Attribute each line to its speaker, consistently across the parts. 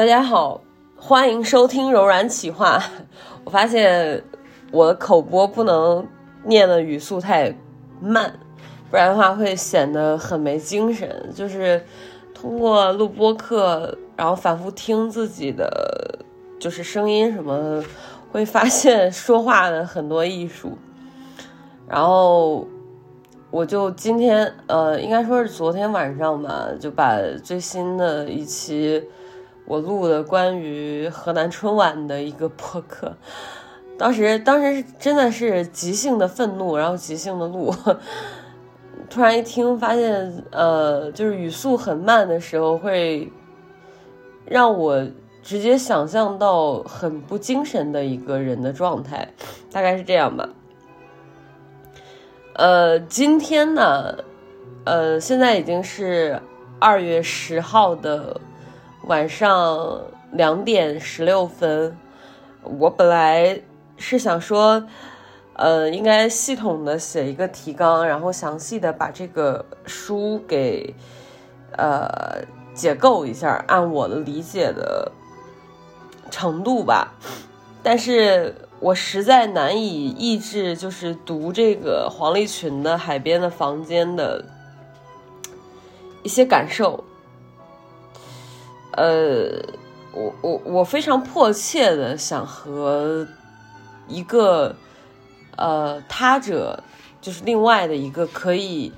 Speaker 1: 大家好，欢迎收听柔软企划。我发现我的口播不能念的语速太慢，不然的话会显得很没精神。就是通过录播课，然后反复听自己的就是声音什么，会发现说话的很多艺术。然后我就今天呃，应该说是昨天晚上吧，就把最新的一期。我录的关于河南春晚的一个播客，当时当时真的是即兴的愤怒，然后即兴的录，突然一听发现，呃，就是语速很慢的时候，会让我直接想象到很不精神的一个人的状态，大概是这样吧。呃，今天呢，呃，现在已经是二月十号的。晚上两点十六分，我本来是想说，呃，应该系统的写一个提纲，然后详细的把这个书给呃解构一下，按我的理解的程度吧。但是我实在难以抑制，就是读这个黄立群的《海边的房间》的一些感受。呃，我我我非常迫切的想和一个呃他者，就是另外的一个可以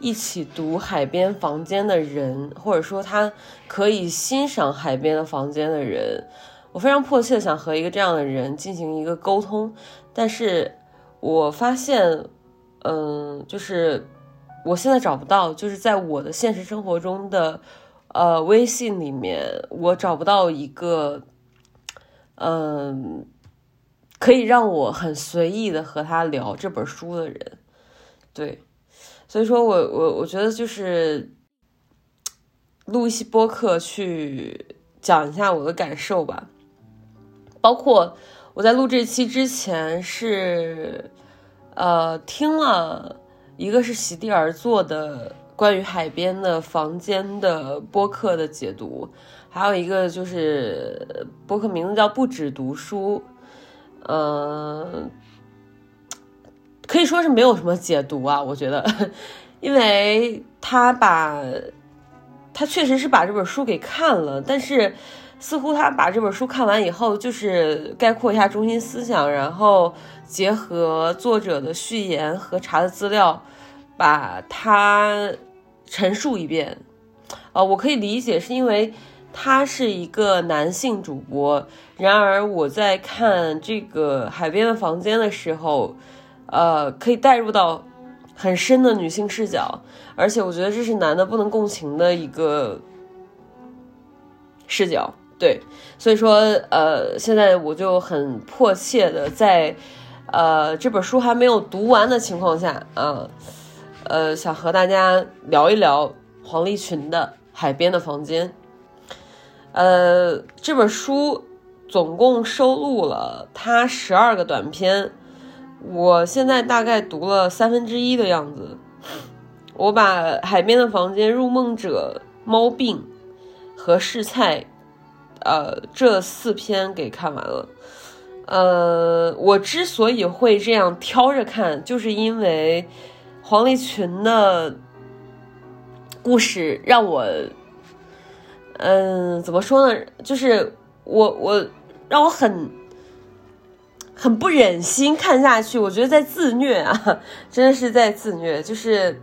Speaker 1: 一起读《海边房间》的人，或者说他可以欣赏《海边的房间》的人，我非常迫切的想和一个这样的人进行一个沟通，但是我发现，嗯，就是我现在找不到，就是在我的现实生活中的。呃，微信里面我找不到一个，嗯，可以让我很随意的和他聊这本书的人，对，所以说我我我觉得就是录一期播客去讲一下我的感受吧，包括我在录这期之前是呃听了一个是席地而坐的。关于海边的房间的播客的解读，还有一个就是播客名字叫不止读书，嗯，可以说是没有什么解读啊，我觉得，因为他把，他确实是把这本书给看了，但是似乎他把这本书看完以后，就是概括一下中心思想，然后结合作者的序言和查的资料，把他。陈述一遍，呃，我可以理解，是因为他是一个男性主播。然而我在看这个海边的房间的时候，呃，可以带入到很深的女性视角，而且我觉得这是男的不能共情的一个视角。对，所以说，呃，现在我就很迫切的在，呃，这本书还没有读完的情况下，啊。呃，呃想和大家聊一聊黄立群的《海边的房间》。呃，这本书总共收录了他十二个短篇，我现在大概读了三分之一的样子。我把《海边的房间》《入梦者》《猫病》和《试菜》呃这四篇给看完了。呃，我之所以会这样挑着看，就是因为。黄立群的故事让我，嗯，怎么说呢？就是我我让我很很不忍心看下去。我觉得在自虐啊，真的是在自虐。就是，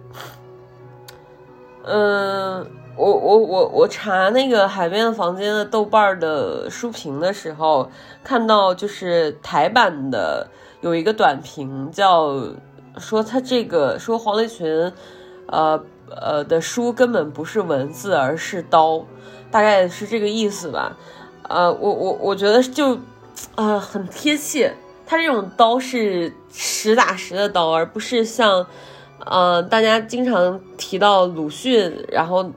Speaker 1: 嗯，我我我我查那个海边的房间的豆瓣的书评的时候，看到就是台版的有一个短评叫。说他这个说黄立群，呃呃的书根本不是文字，而是刀，大概是这个意思吧。呃，我我我觉得就，啊，很贴切。他这种刀是实打实的刀，而不是像，呃，大家经常提到鲁迅，然后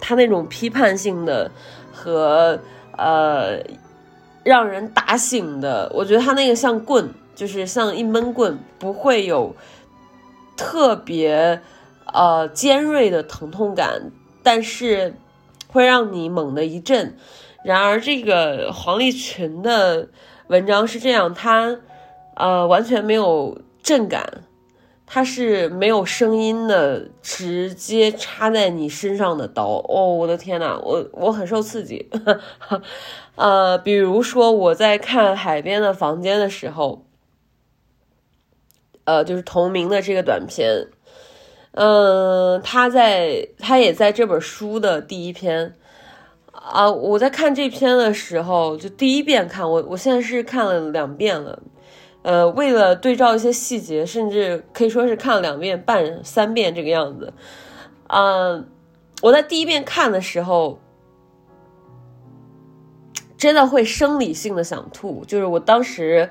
Speaker 1: 他那种批判性的和呃让人打醒的。我觉得他那个像棍，就是像一闷棍，不会有。特别，呃，尖锐的疼痛感，但是会让你猛的一震，然而这个黄立群的文章是这样，他呃完全没有震感，他是没有声音的，直接插在你身上的刀。哦，我的天呐，我我很受刺激。呃，比如说我在看《海边的房间》的时候。呃，就是同名的这个短片，嗯，他在他也在这本书的第一篇啊。我在看这篇的时候，就第一遍看，我我现在是看了两遍了。呃，为了对照一些细节，甚至可以说是看了两遍半、三遍这个样子。嗯，我在第一遍看的时候，真的会生理性的想吐，就是我当时。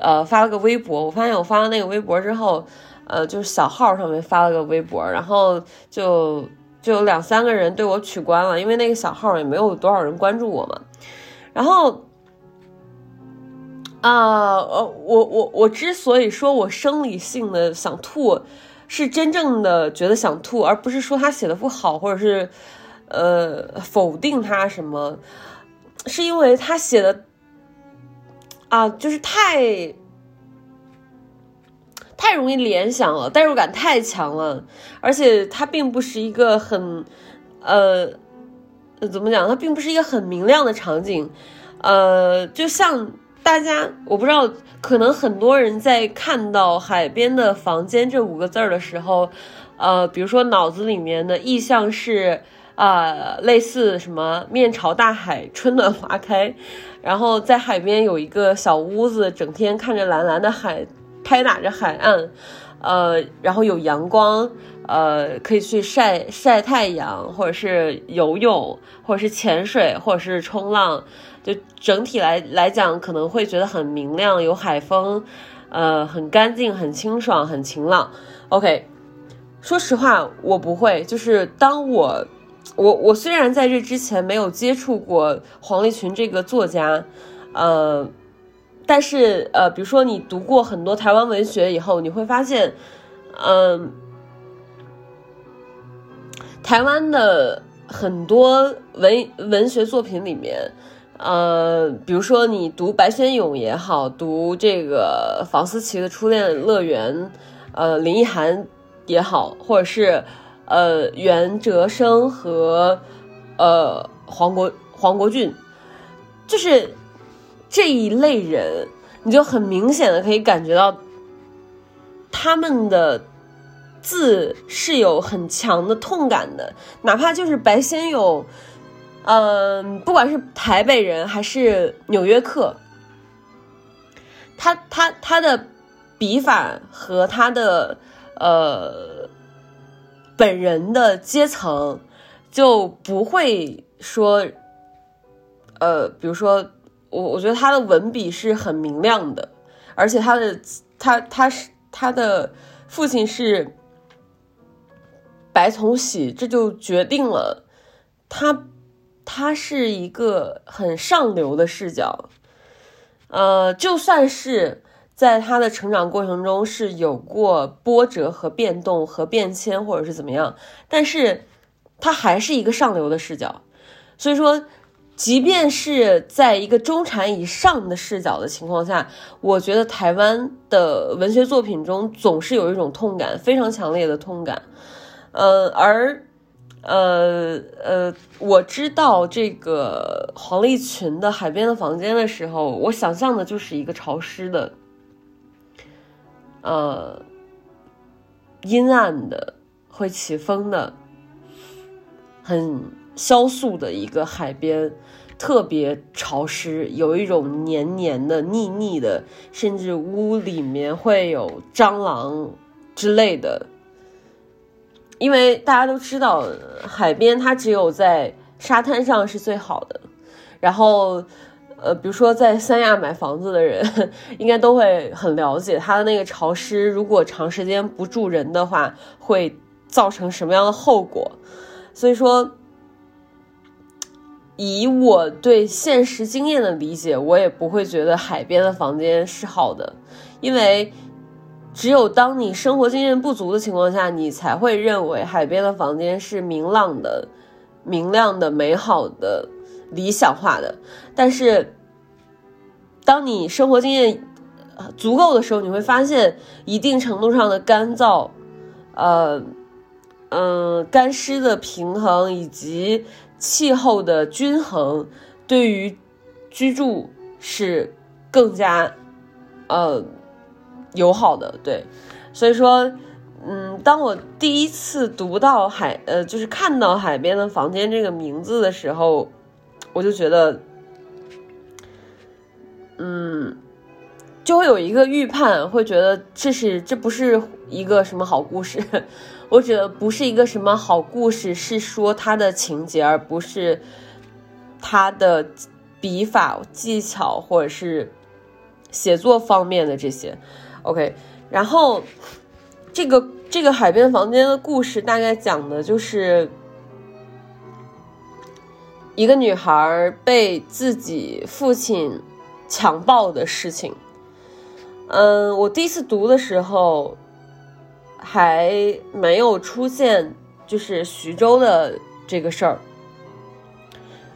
Speaker 1: 呃，发了个微博，我发现我发了那个微博之后，呃，就是小号上面发了个微博，然后就就有两三个人对我取关了，因为那个小号也没有多少人关注我嘛。然后，啊，呃，我我我之所以说我生理性的想吐，是真正的觉得想吐，而不是说他写的不好，或者是呃否定他什么，是因为他写的。啊，就是太太容易联想了，代入感太强了，而且它并不是一个很，呃，怎么讲？它并不是一个很明亮的场景，呃，就像大家，我不知道，可能很多人在看到“海边的房间”这五个字儿的时候，呃，比如说脑子里面的意象是。啊，类似什么面朝大海，春暖花开，然后在海边有一个小屋子，整天看着蓝蓝的海，拍打着海岸，呃，然后有阳光，呃，可以去晒晒太阳，或者是游泳，或者是潜水，或者是冲浪，就整体来来讲，可能会觉得很明亮，有海风，呃，很干净，很清爽，很晴朗。OK，说实话，我不会，就是当我。我我虽然在这之前没有接触过黄立群这个作家，呃，但是呃，比如说你读过很多台湾文学以后，你会发现，嗯，台湾的很多文文学作品里面，呃，比如说你读白先勇也好，读这个房思琪的《初恋乐园》，呃，林奕涵也好，或者是。呃，袁哲生和呃黄国黄国俊，就是这一类人，你就很明显的可以感觉到他们的字是有很强的痛感的，哪怕就是白先勇，嗯，不管是台北人还是纽约客，他他他的笔法和他的呃。本人的阶层就不会说，呃，比如说我，我觉得他的文笔是很明亮的，而且他的他他是他的父亲是白崇禧，这就决定了他他是一个很上流的视角，呃，就算是。在他的成长过程中是有过波折和变动和变迁，或者是怎么样，但是他还是一个上流的视角。所以说，即便是在一个中产以上的视角的情况下，我觉得台湾的文学作品中总是有一种痛感，非常强烈的痛感。呃，而呃呃，我知道这个黄立群的《海边的房间》的时候，我想象的就是一个潮湿的。呃，阴暗的，会起风的，很萧素的一个海边，特别潮湿，有一种黏黏的、腻腻的，甚至屋里面会有蟑螂之类的。因为大家都知道，海边它只有在沙滩上是最好的，然后。呃，比如说在三亚买房子的人，应该都会很了解它的那个潮湿，如果长时间不住人的话，会造成什么样的后果。所以说，以我对现实经验的理解，我也不会觉得海边的房间是好的，因为只有当你生活经验不足的情况下，你才会认为海边的房间是明朗的、明亮的、美好的。理想化的。但是，当你生活经验足够的时候，你会发现一定程度上的干燥，呃，嗯，干湿的平衡以及气候的均衡，对于居住是更加呃友好的。对，所以说。嗯，当我第一次读到海，呃，就是看到海边的房间这个名字的时候，我就觉得，嗯，就会有一个预判，会觉得这是这不是一个什么好故事。我觉得不是一个什么好故事，是说它的情节，而不是它的笔法技巧或者是写作方面的这些。OK，然后。这个这个海边房间的故事大概讲的就是一个女孩被自己父亲强暴的事情。嗯，我第一次读的时候还没有出现就是徐州的这个事儿，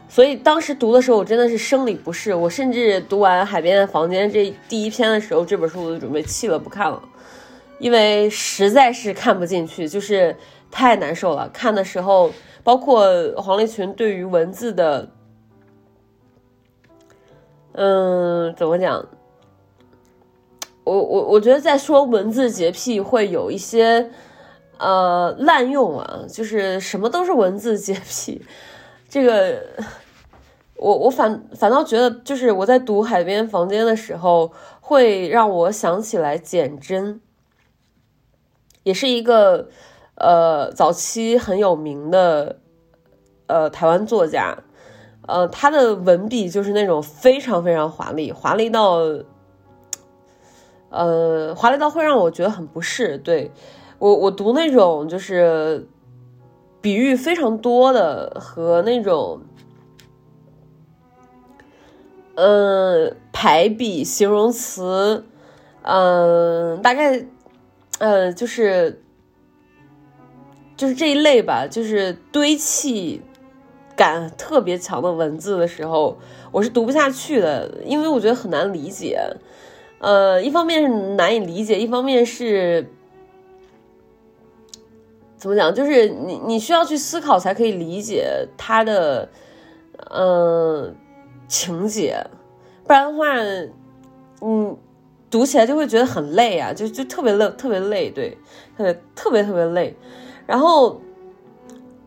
Speaker 1: 所以当时读的时候我真的是生理不适。我甚至读完《海边的房间》这第一篇的时候，这本书我就准备弃了不看了。因为实在是看不进去，就是太难受了。看的时候，包括黄立群对于文字的，嗯，怎么讲？我我我觉得在说文字洁癖会有一些呃滥用啊，就是什么都是文字洁癖。这个，我我反反倒觉得，就是我在读《海边房间》的时候，会让我想起来简真。也是一个，呃，早期很有名的，呃，台湾作家，呃，他的文笔就是那种非常非常华丽，华丽到，呃，华丽到会让我觉得很不适。对我，我读那种就是比喻非常多的和那种，嗯，排比形容词，嗯，大概。呃，就是，就是这一类吧，就是堆砌感特别强的文字的时候，我是读不下去的，因为我觉得很难理解。呃，一方面是难以理解，一方面是怎么讲，就是你你需要去思考才可以理解他的嗯情节，不然的话，嗯。读起来就会觉得很累啊，就就特别累，特别累，对，特别特别特别累。然后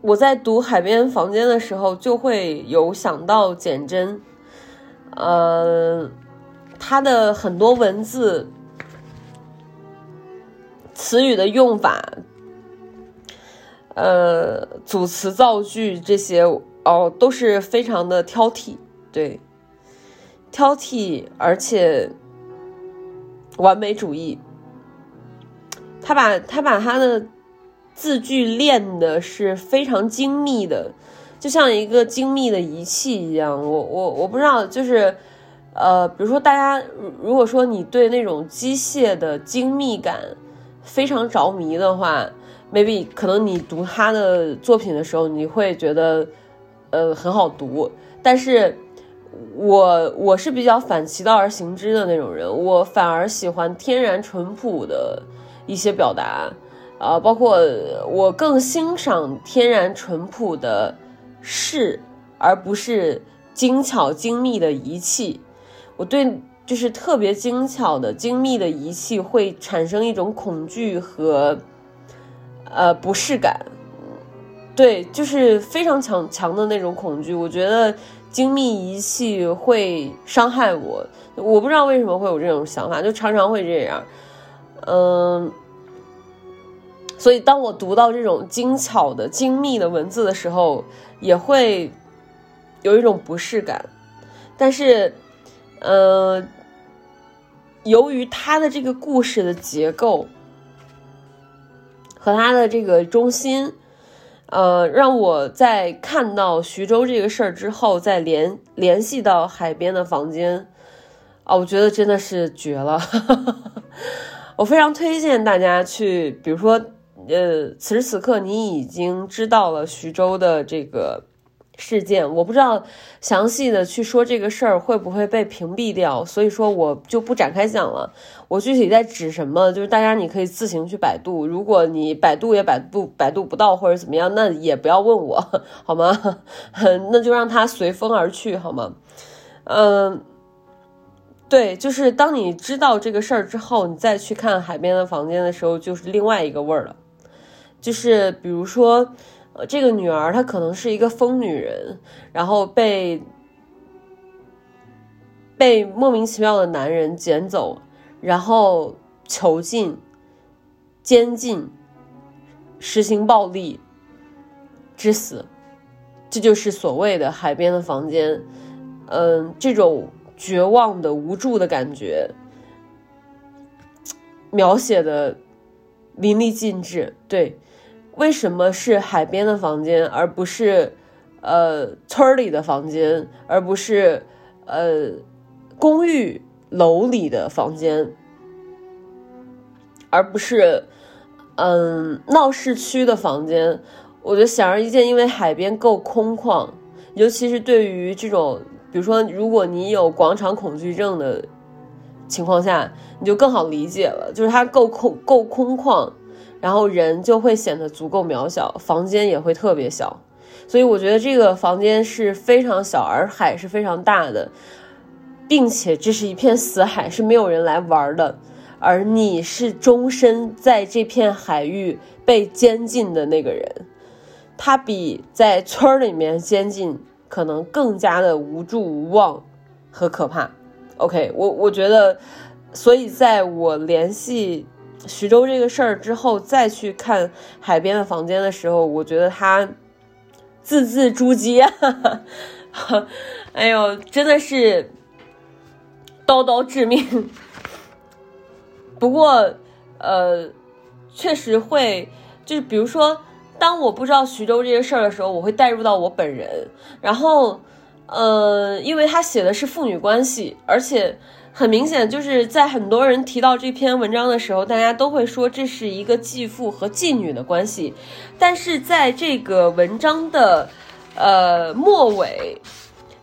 Speaker 1: 我在读《海边房间》的时候，就会有想到简真，呃，他的很多文字、词语的用法，呃，组词造句这些哦，都是非常的挑剔，对，挑剔，而且。完美主义，他把他把他的字句练的是非常精密的，就像一个精密的仪器一样。我我我不知道，就是呃，比如说大家如果说你对那种机械的精密感非常着迷的话，maybe 可能你读他的作品的时候，你会觉得呃很好读，但是。我我是比较反其道而行之的那种人，我反而喜欢天然淳朴的一些表达，啊，包括我更欣赏天然淳朴的事，而不是精巧精密的仪器。我对就是特别精巧的精密的仪器会产生一种恐惧和呃不适感，对，就是非常强强的那种恐惧。我觉得。精密仪器会伤害我，我不知道为什么会有这种想法，就常常会这样。嗯，所以当我读到这种精巧的、精密的文字的时候，也会有一种不适感。但是，呃，由于他的这个故事的结构和他的这个中心。呃，让我在看到徐州这个事儿之后，再联联系到海边的房间，啊，我觉得真的是绝了。我非常推荐大家去，比如说，呃，此时此刻你已经知道了徐州的这个事件，我不知道详细的去说这个事儿会不会被屏蔽掉，所以说我就不展开讲了。我具体在指什么，就是大家你可以自行去百度，如果你百度也百度百度不到或者怎么样，那也不要问我 好吗？那就让它随风而去好吗？嗯，对，就是当你知道这个事儿之后，你再去看海边的房间的时候，就是另外一个味儿了。就是比如说。呃这个女儿她可能是一个疯女人，然后被被莫名其妙的男人捡走，然后囚禁、监禁、实行暴力致死，这就是所谓的海边的房间。嗯，这种绝望的、无助的感觉，描写的淋漓尽致。对。为什么是海边的房间，而不是，呃，村里的房间，而不是，呃，公寓楼里的房间，而不是，嗯，闹市区的房间？我觉得显而易见，因为海边够空旷，尤其是对于这种，比如说，如果你有广场恐惧症的情况下，你就更好理解了，就是它够空，够空旷。然后人就会显得足够渺小，房间也会特别小，所以我觉得这个房间是非常小，而海是非常大的，并且这是一片死海，是没有人来玩的，而你是终身在这片海域被监禁的那个人，他比在村里面监禁可能更加的无助无望和可怕。OK，我我觉得，所以在我联系。徐州这个事儿之后，再去看海边的房间的时候，我觉得他字字珠玑，哎呦，真的是刀刀致命。不过，呃，确实会，就是比如说，当我不知道徐州这些事儿的时候，我会带入到我本人，然后，呃，因为他写的是父女关系，而且。很明显，就是在很多人提到这篇文章的时候，大家都会说这是一个继父和继女的关系。但是在这个文章的呃末尾，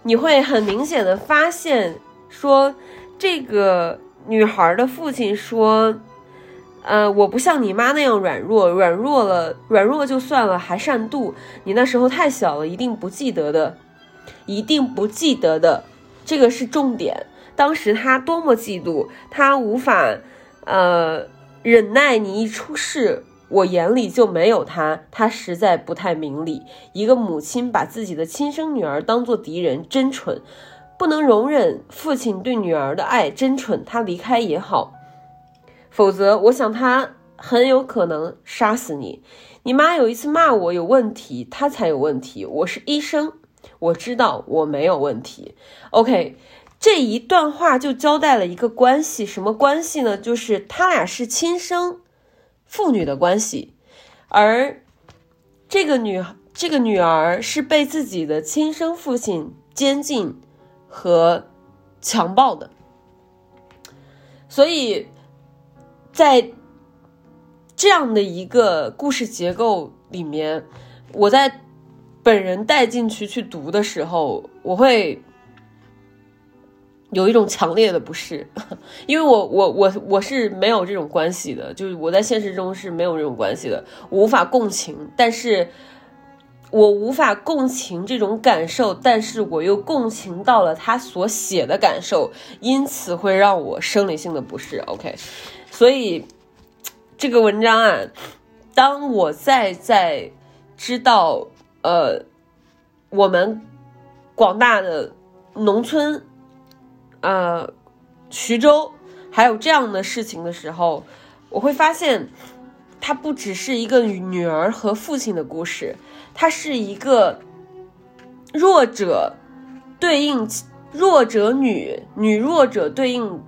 Speaker 1: 你会很明显的发现，说这个女孩的父亲说：“呃，我不像你妈那样软弱，软弱了，软弱就算了，还善妒。你那时候太小了，一定不记得的，一定不记得的，这个是重点。”当时他多么嫉妒，他无法，呃，忍耐你一出事，我眼里就没有他，他实在不太明理。一个母亲把自己的亲生女儿当做敌人，真蠢，不能容忍父亲对女儿的爱，真蠢。他离开也好，否则我想他很有可能杀死你。你妈有一次骂我有问题，他才有问题。我是医生，我知道我没有问题。OK。这一段话就交代了一个关系，什么关系呢？就是他俩是亲生父女的关系，而这个女这个女儿是被自己的亲生父亲监禁和强暴的，所以在这样的一个故事结构里面，我在本人带进去去读的时候，我会。有一种强烈的不适，因为我我我我是没有这种关系的，就是我在现实中是没有这种关系的，我无法共情，但是我无法共情这种感受，但是我又共情到了他所写的感受，因此会让我生理性的不适。OK，所以这个文章啊，当我在在知道呃我们广大的农村。呃，徐州还有这样的事情的时候，我会发现，它不只是一个女儿和父亲的故事，它是一个弱者对应弱者女，女弱者对应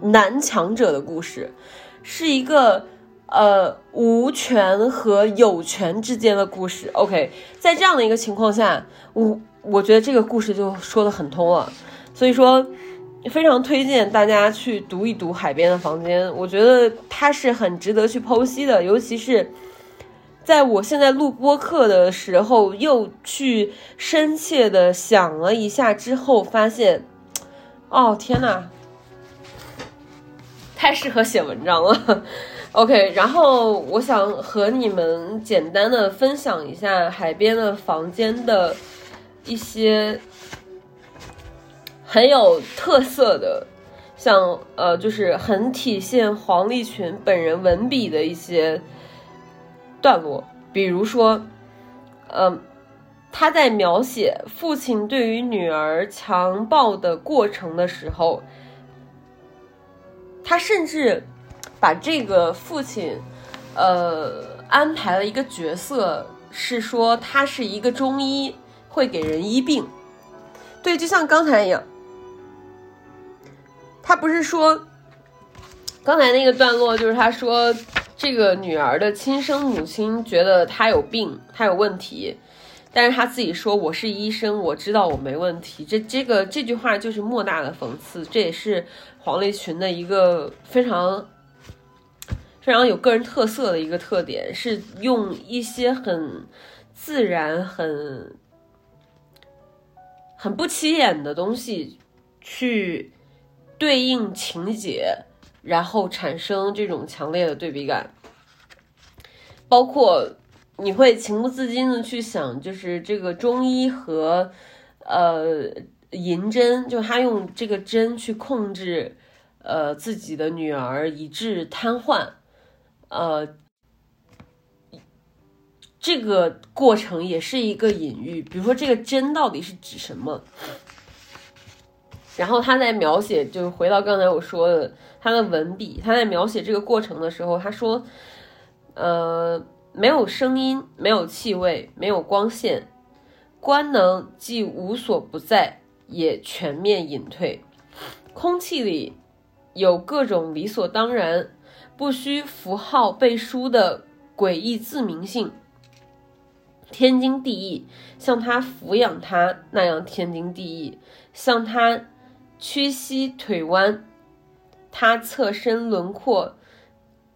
Speaker 1: 男强者的故事，是一个呃无权和有权之间的故事。OK，在这样的一个情况下，我我觉得这个故事就说的很通了。所以说，非常推荐大家去读一读《海边的房间》，我觉得它是很值得去剖析的，尤其是在我现在录播课的时候，又去深切的想了一下之后，发现，哦天呐，太适合写文章了。OK，然后我想和你们简单的分享一下海边的房间的一些很有特色的，像呃，就是很体现黄立群本人文笔的一些。段落，比如说，嗯，他在描写父亲对于女儿强暴的过程的时候，他甚至把这个父亲，呃，安排了一个角色，是说他是一个中医，会给人医病。对，就像刚才一样，他不是说，刚才那个段落就是他说。这个女儿的亲生母亲觉得她有病，她有问题，但是她自己说：“我是医生，我知道我没问题。”这这个这句话就是莫大的讽刺，这也是黄立群的一个非常非常有个人特色的一个特点，是用一些很自然、很很不起眼的东西去对应情节。然后产生这种强烈的对比感，包括你会情不自禁的去想，就是这个中医和呃银针，就他用这个针去控制呃自己的女儿以致瘫痪，呃，这个过程也是一个隐喻。比如说这个针到底是指什么？然后他在描写，就是回到刚才我说的。他的文笔，他在描写这个过程的时候，他说：“呃，没有声音，没有气味，没有光线，官能既无所不在，也全面隐退。空气里有各种理所当然、不需符号背书的诡异自明性，天经地义，像他抚养他那样天经地义，像他屈膝腿弯。”他侧身轮廓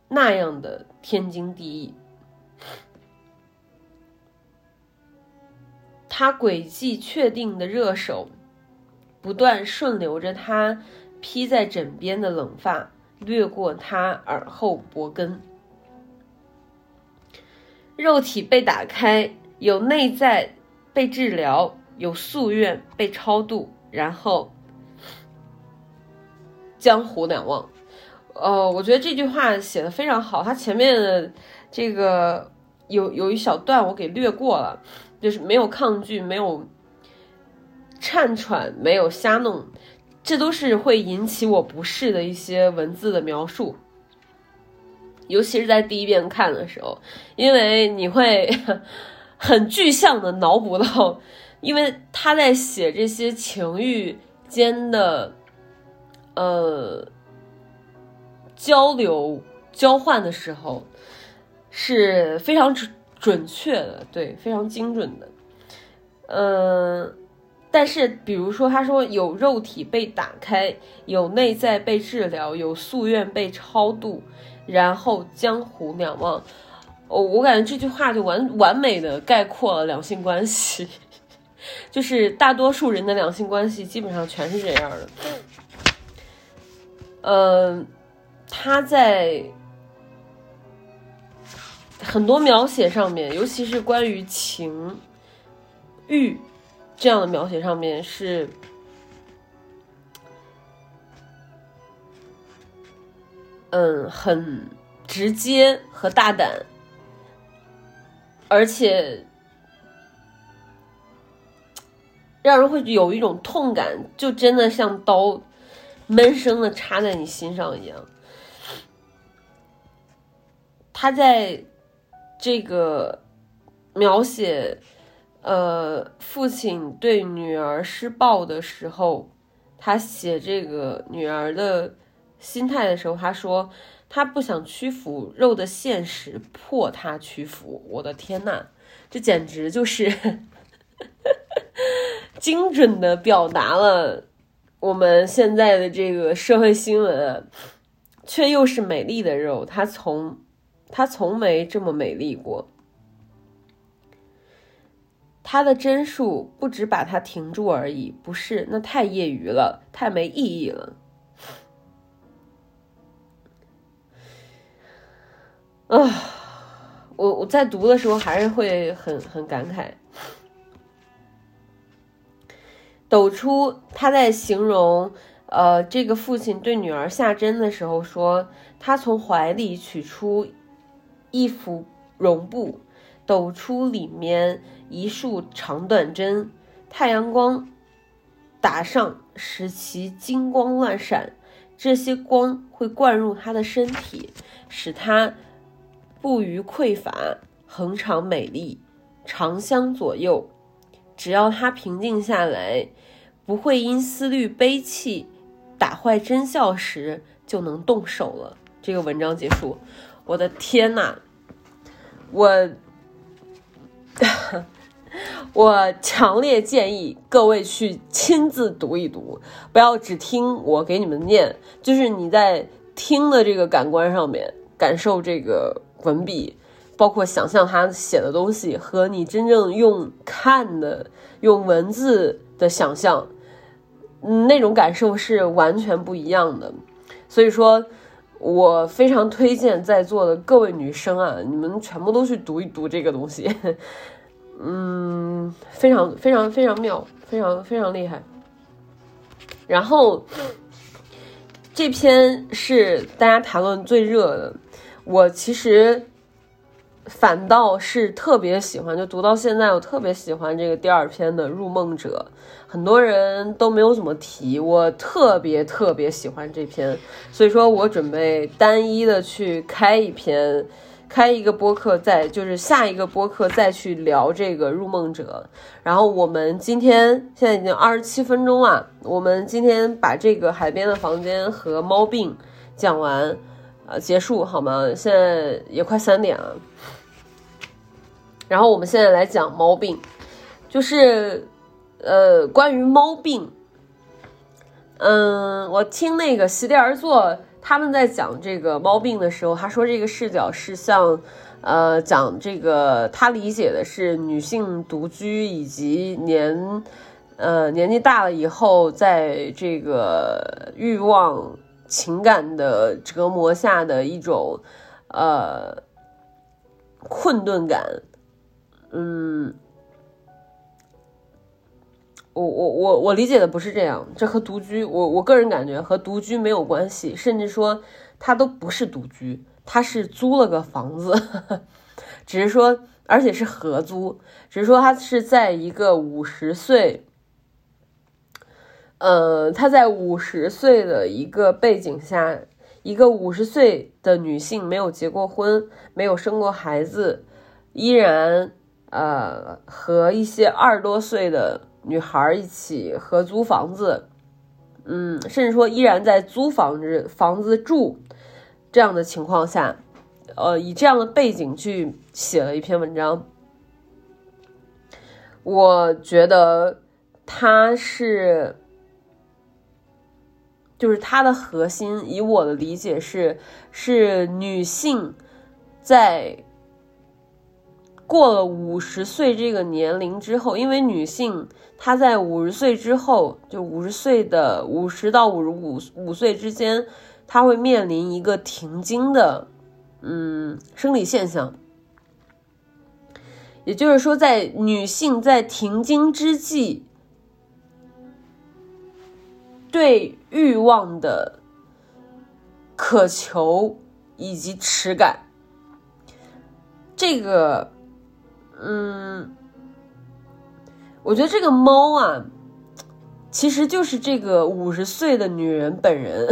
Speaker 1: 那样的天经地义，他轨迹确定的热手不断顺流着他披在枕边的冷发，掠过他耳后脖根。肉体被打开，有内在被治疗，有夙愿被超度，然后。江湖两忘，呃，我觉得这句话写的非常好。他前面的这个有有一小段我给略过了，就是没有抗拒，没有颤喘，没有瞎弄，这都是会引起我不适的一些文字的描述。尤其是在第一遍看的时候，因为你会 很具象的脑补到，因为他在写这些情欲间的。呃，交流交换的时候是非常准准确的，对，非常精准的。嗯，但是比如说，他说有肉体被打开，有内在被治疗，有夙愿被超度，然后江湖两望。哦，我感觉这句话就完完美的概括了两性关系，就是大多数人的两性关系基本上全是这样的。嗯，他在很多描写上面，尤其是关于情欲这样的描写上面，是嗯很直接和大胆，而且让人会有一种痛感，就真的像刀。闷声的插在你心上一样。他在这个描写呃父亲对女儿施暴的时候，他写这个女儿的心态的时候，他说他不想屈服，肉的现实迫他屈服。我的天呐，这简直就是 精准的表达了。我们现在的这个社会新闻啊，却又是美丽的肉，它从它从没这么美丽过。它的帧数不止把它停住而已，不是，那太业余了，太没意义了。啊，我我在读的时候还是会很很感慨。抖出他在形容呃这个父亲对女儿下针的时候说，他从怀里取出一幅绒布，抖出里面一束长短针，太阳光打上，使其金光乱闪，这些光会灌入他的身体，使他。不虞匮乏，恒常美丽，长相左右。只要他平静下来，不会因思虑悲泣打坏真笑时，就能动手了。这个文章结束，我的天呐，我 我强烈建议各位去亲自读一读，不要只听我给你们念，就是你在听的这个感官上面感受这个。文笔，包括想象他写的东西，和你真正用看的、用文字的想象，那种感受是完全不一样的。所以说，我非常推荐在座的各位女生啊，你们全部都去读一读这个东西，嗯，非常非常非常妙，非常非常厉害。然后，这篇是大家谈论最热的。我其实反倒是特别喜欢，就读到现在，我特别喜欢这个第二篇的《入梦者》，很多人都没有怎么提，我特别特别喜欢这篇，所以说我准备单一的去开一篇，开一个播客，再就是下一个播客再去聊这个《入梦者》。然后我们今天现在已经二十七分钟了，我们今天把这个海边的房间和猫病讲完。呃，结束好吗？现在也快三点了。然后我们现在来讲猫病，就是呃，关于猫病。嗯，我听那个席地而坐他们在讲这个猫病的时候，他说这个视角是像呃讲这个他理解的是女性独居以及年呃年纪大了以后在这个欲望。情感的折磨下的一种，呃，困顿感，嗯，我我我我理解的不是这样，这和独居，我我个人感觉和独居没有关系，甚至说他都不是独居，他是租了个房子，只是说，而且是合租，只是说他是在一个五十岁。呃，她在五十岁的一个背景下，一个五十岁的女性没有结过婚，没有生过孩子，依然呃和一些二十多岁的女孩一起合租房子，嗯，甚至说依然在租房子房子住这样的情况下，呃，以这样的背景去写了一篇文章，我觉得他是。就是他的核心，以我的理解是，是女性在过了五十岁这个年龄之后，因为女性她在五十岁之后，就五十岁的五十到五十五五岁之间，她会面临一个停经的，嗯，生理现象。也就是说，在女性在停经之际。对欲望的渴求以及耻感，这个，嗯，我觉得这个猫啊，其实就是这个五十岁的女人本人，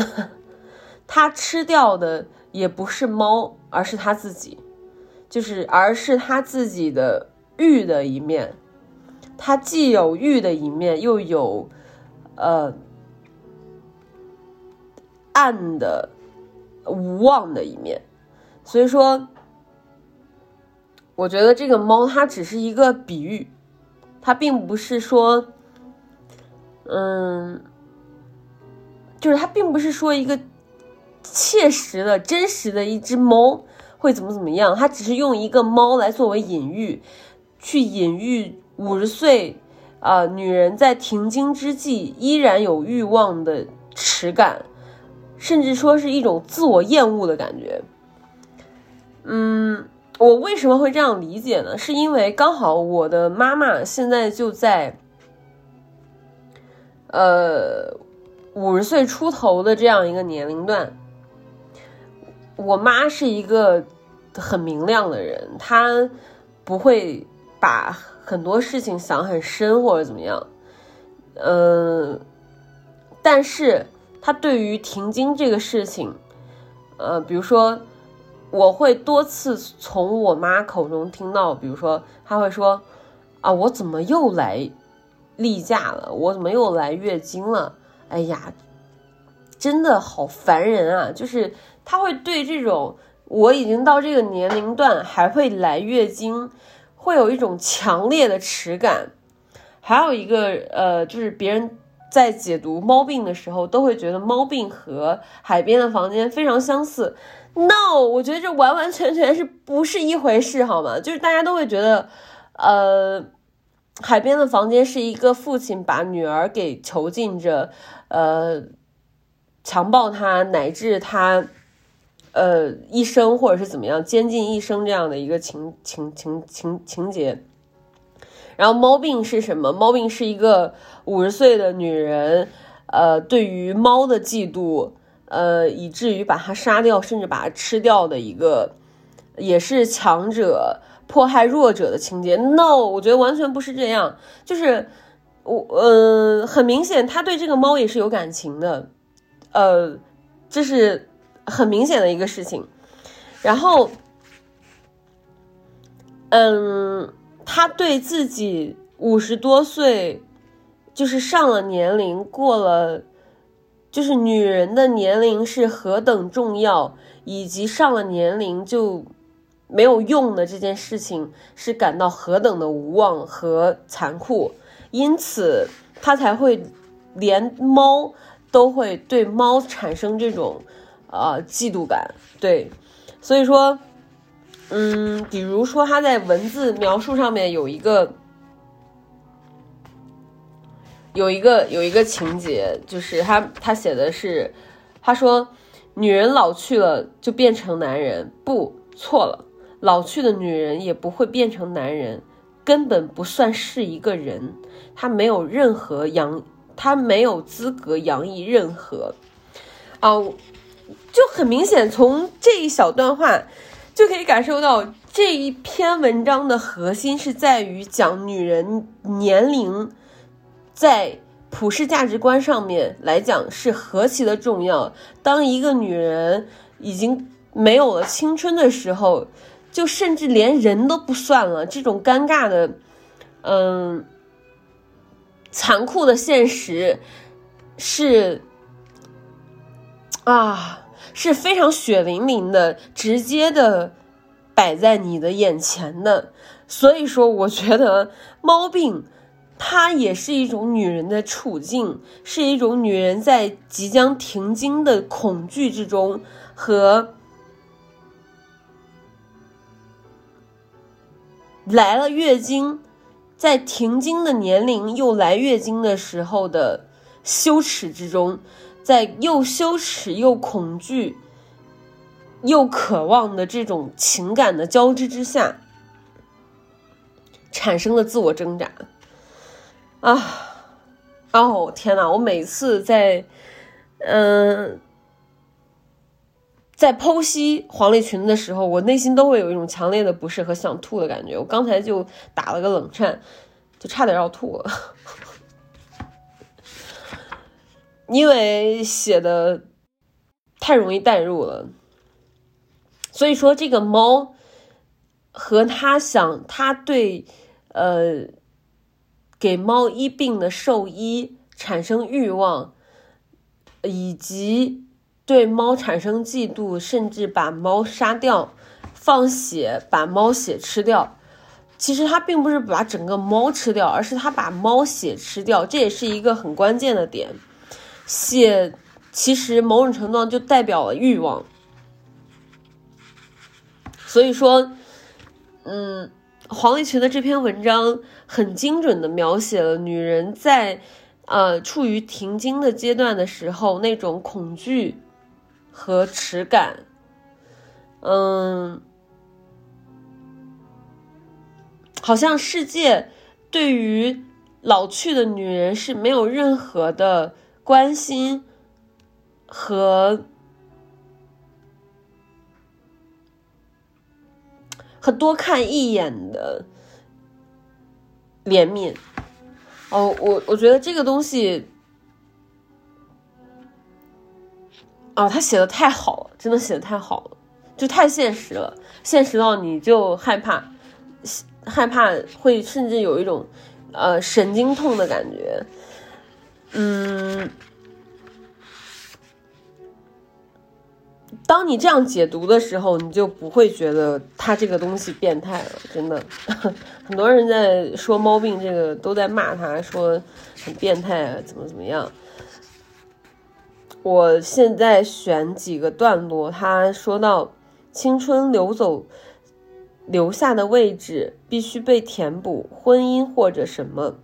Speaker 1: 她吃掉的也不是猫，而是她自己，就是而是她自己的欲的一面，她既有欲的一面，又有，呃。暗的、无望的一面，所以说，我觉得这个猫它只是一个比喻，它并不是说，嗯，就是它并不是说一个切实的真实的一只猫会怎么怎么样，它只是用一个猫来作为隐喻，去隐喻五十岁啊女人在停经之际依然有欲望的耻感，甚至说是一种自我厌恶的感觉。嗯，我为什么会这样理解呢？是因为刚好我的妈妈现在就在，呃，五十岁出头的这样一个年龄段。我妈是一个很明亮的人，她不会把很多事情想很深或者怎么样。嗯，但是她对于停经这个事情，呃，比如说。我会多次从我妈口中听到，比如说，她会说：“啊，我怎么又来例假了？我怎么又来月经了？哎呀，真的好烦人啊！”就是她会对这种我已经到这个年龄段还会来月经，会有一种强烈的耻感。还有一个呃，就是别人在解读猫病的时候，都会觉得猫病和海边的房间非常相似。No，我觉得这完完全全是不是一回事，好吗？就是大家都会觉得，呃，海边的房间是一个父亲把女儿给囚禁着，呃，强暴她，乃至她，呃，一生或者是怎么样监禁一生这样的一个情情情情情节。然后猫病是什么？猫病是一个五十岁的女人，呃，对于猫的嫉妒。呃，以至于把它杀掉，甚至把它吃掉的一个，也是强者迫害弱者的情节。No，我觉得完全不是这样。就是我，呃，很明显，他对这个猫也是有感情的，呃，这是很明显的一个事情。然后，嗯，他对自己五十多岁，就是上了年龄，过了。就是女人的年龄是何等重要，以及上了年龄就没有用的这件事情是感到何等的无望和残酷，因此他才会连猫都会对猫产生这种呃嫉妒感。对，所以说，嗯，比如说他在文字描述上面有一个。有一个有一个情节，就是他他写的是，他说，女人老去了就变成男人，不错了，老去的女人也不会变成男人，根本不算是一个人，他没有任何洋，他没有资格洋溢任何，啊，就很明显，从这一小段话就可以感受到这一篇文章的核心是在于讲女人年龄。在普世价值观上面来讲是何其的重要。当一个女人已经没有了青春的时候，就甚至连人都不算了。这种尴尬的，嗯，残酷的现实是啊，是非常血淋淋的，直接的摆在你的眼前的。所以说，我觉得猫病。它也是一种女人的处境，是一种女人在即将停经的恐惧之中，和来了月经，在停经的年龄又来月经的时候的羞耻之中，在又羞耻又恐惧又渴望的这种情感的交织之下，产生了自我挣扎。啊，哦天呐！我每次在，嗯，在剖析黄丽群的时候，我内心都会有一种强烈的不适和想吐的感觉。我刚才就打了个冷颤，就差点要吐了，因为写的太容易代入了。所以说，这个猫和他想，他对，呃。给猫医病的兽医产生欲望，以及对猫产生嫉妒，甚至把猫杀掉、放血把猫血吃掉。其实他并不是把整个猫吃掉，而是他把猫血吃掉，这也是一个很关键的点。血其实某种程度上就代表了欲望，所以说，嗯。黄立群的这篇文章很精准的描写了女人在呃处于停经的阶段的时候那种恐惧和耻感，嗯，好像世界对于老去的女人是没有任何的关心和。和多看一眼的怜悯哦，我我觉得这个东西哦，他写的太好了，真的写的太好了，就太现实了，现实到你就害怕，害怕会甚至有一种呃神经痛的感觉，嗯。当你这样解读的时候，你就不会觉得他这个东西变态了。真的，很多人在说猫病，这个都在骂他，说很变态啊，怎么怎么样。我现在选几个段落，他说到青春流走留下的位置必须被填补，婚姻或者什么，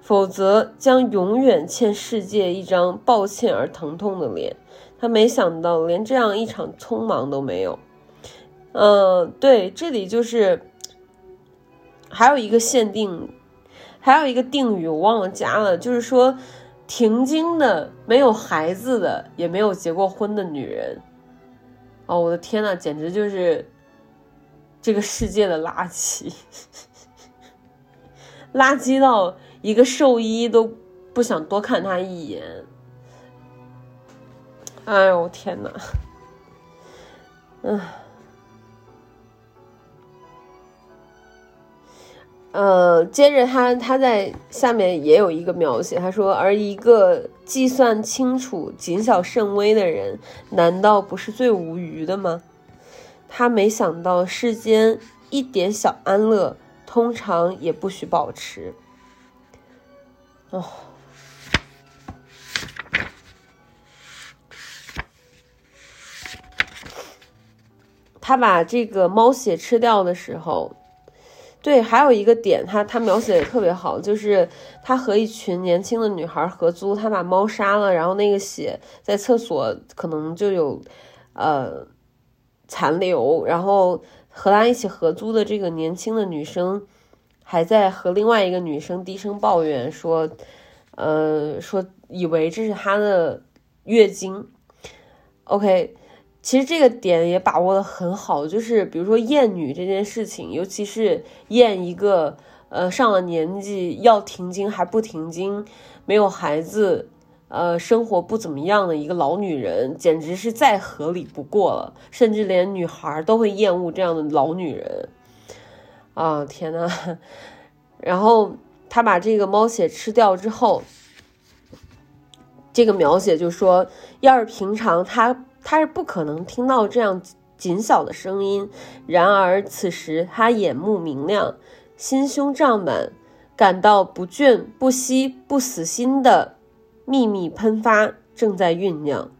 Speaker 1: 否则将永远欠世界一张抱歉而疼痛的脸。他没想到连这样一场匆忙都没有。嗯，对，这里就是还有一个限定，还有一个定语，我忘了加了，就是说停经的、没有孩子的、也没有结过婚的女人。哦，我的天呐，简直就是这个世界的垃圾，垃圾到一个兽医都不想多看他一眼。哎呦天哪！嗯，呃，接着他他在下面也有一个描写，他说：“而一个计算清楚、谨小慎微的人，难道不是最无余的吗？他没想到世间一点小安乐，通常也不许保持。”哦。他把这个猫血吃掉的时候，对，还有一个点，他他描写的特别好，就是他和一群年轻的女孩合租，他把猫杀了，然后那个血在厕所可能就有呃残留，然后和他一起合租的这个年轻的女生还在和另外一个女生低声抱怨说，呃，说以为这是她的月经，OK。其实这个点也把握的很好，就是比如说厌女这件事情，尤其是厌一个呃上了年纪要停经还不停经，没有孩子，呃生活不怎么样的一个老女人，简直是再合理不过了，甚至连女孩都会厌恶这样的老女人。啊天呐，然后他把这个猫血吃掉之后，这个描写就说，要是平常他。他是不可能听到这样紧小的声音，然而此时他眼目明亮，心胸胀满，感到不倦不息、不死心的秘密喷发正在酝酿。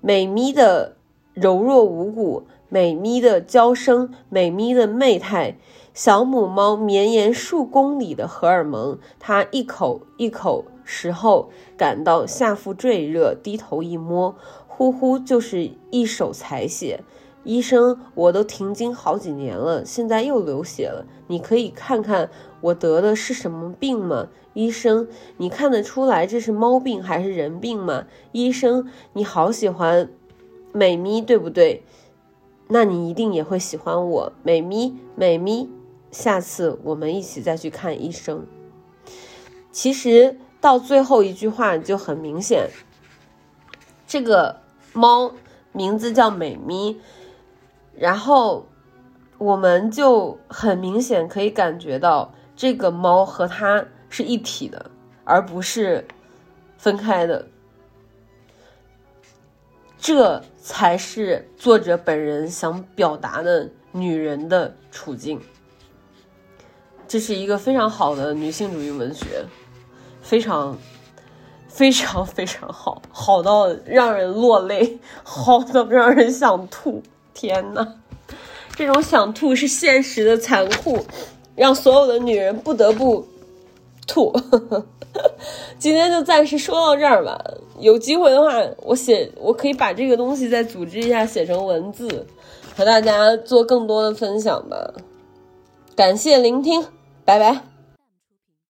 Speaker 1: 美咪的柔弱无骨，美咪的娇声，美咪的媚态，小母猫绵延数公里的荷尔蒙，它一口一口。时候感到下腹坠热，低头一摸，呼呼就是一手采血。医生，我都停经好几年了，现在又流血了。你可以看看我得的是什么病吗？医生，你看得出来这是猫病还是人病吗？医生，你好喜欢美咪，对不对？那你一定也会喜欢我，美咪，美咪。下次我们一起再去看医生。其实。到最后一句话就很明显，这个猫名字叫美咪，然后我们就很明显可以感觉到这个猫和它是一体的，而不是分开的。这才是作者本人想表达的女人的处境。这是一个非常好的女性主义文学。非常，非常非常好，好到让人落泪，好到让人想吐。天呐，这种想吐是现实的残酷，让所有的女人不得不吐。今天就暂时说到这儿吧。有机会的话，我写我可以把这个东西再组织一下，写成文字，和大家做更多的分享吧。感谢聆听，拜拜。